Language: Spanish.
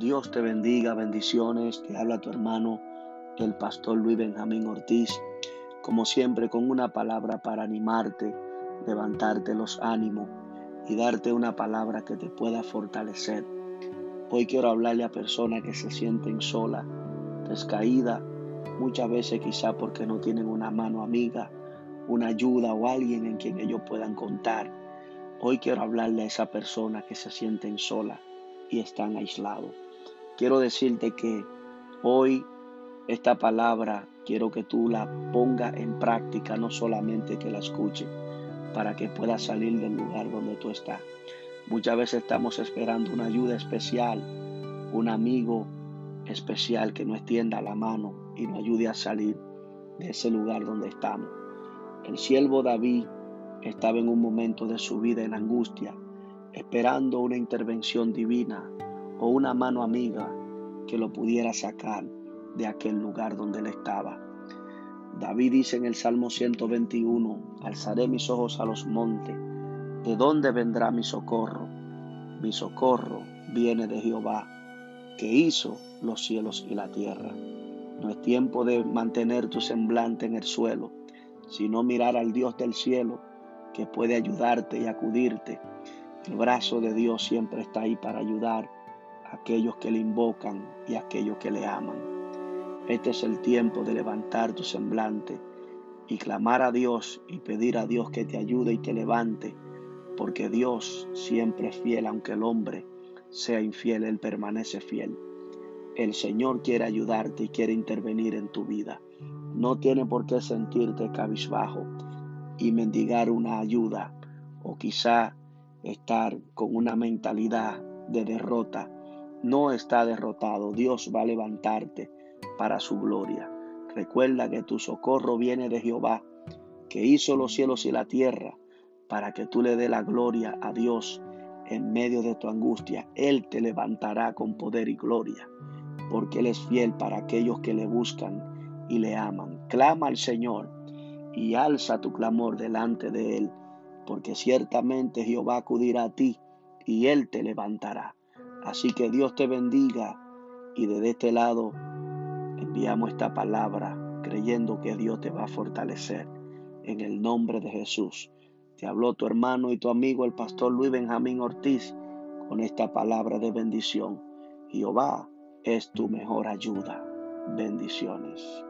Dios te bendiga, bendiciones. Te habla tu hermano, el pastor Luis Benjamín Ortiz, como siempre con una palabra para animarte, levantarte los ánimos y darte una palabra que te pueda fortalecer. Hoy quiero hablarle a personas que se sienten solas, descaídas, muchas veces quizá porque no tienen una mano amiga, una ayuda o alguien en quien ellos puedan contar. Hoy quiero hablarle a esa persona que se sienten sola y están aislados quiero decirte que hoy esta palabra quiero que tú la pongas en práctica, no solamente que la escuches, para que puedas salir del lugar donde tú estás. Muchas veces estamos esperando una ayuda especial, un amigo especial que nos extienda la mano y nos ayude a salir de ese lugar donde estamos. El siervo David estaba en un momento de su vida en angustia, esperando una intervención divina o una mano amiga que lo pudiera sacar de aquel lugar donde él estaba. David dice en el Salmo 121, alzaré mis ojos a los montes, ¿de dónde vendrá mi socorro? Mi socorro viene de Jehová, que hizo los cielos y la tierra. No es tiempo de mantener tu semblante en el suelo, sino mirar al Dios del cielo, que puede ayudarte y acudirte. El brazo de Dios siempre está ahí para ayudar aquellos que le invocan y aquellos que le aman. Este es el tiempo de levantar tu semblante y clamar a Dios y pedir a Dios que te ayude y te levante, porque Dios siempre es fiel, aunque el hombre sea infiel, Él permanece fiel. El Señor quiere ayudarte y quiere intervenir en tu vida. No tiene por qué sentirte cabizbajo y mendigar una ayuda o quizá estar con una mentalidad de derrota no está derrotado. Dios va a levantarte para su gloria. Recuerda que tu socorro viene de Jehová, que hizo los cielos y la tierra, para que tú le dé la gloria a Dios en medio de tu angustia. Él te levantará con poder y gloria, porque Él es fiel para aquellos que le buscan y le aman. Clama al Señor y alza tu clamor delante de Él, porque ciertamente Jehová acudirá a ti y Él te levantará. Así que Dios te bendiga y desde este lado enviamos esta palabra creyendo que Dios te va a fortalecer. En el nombre de Jesús. Te habló tu hermano y tu amigo el pastor Luis Benjamín Ortiz con esta palabra de bendición. Jehová es tu mejor ayuda. Bendiciones.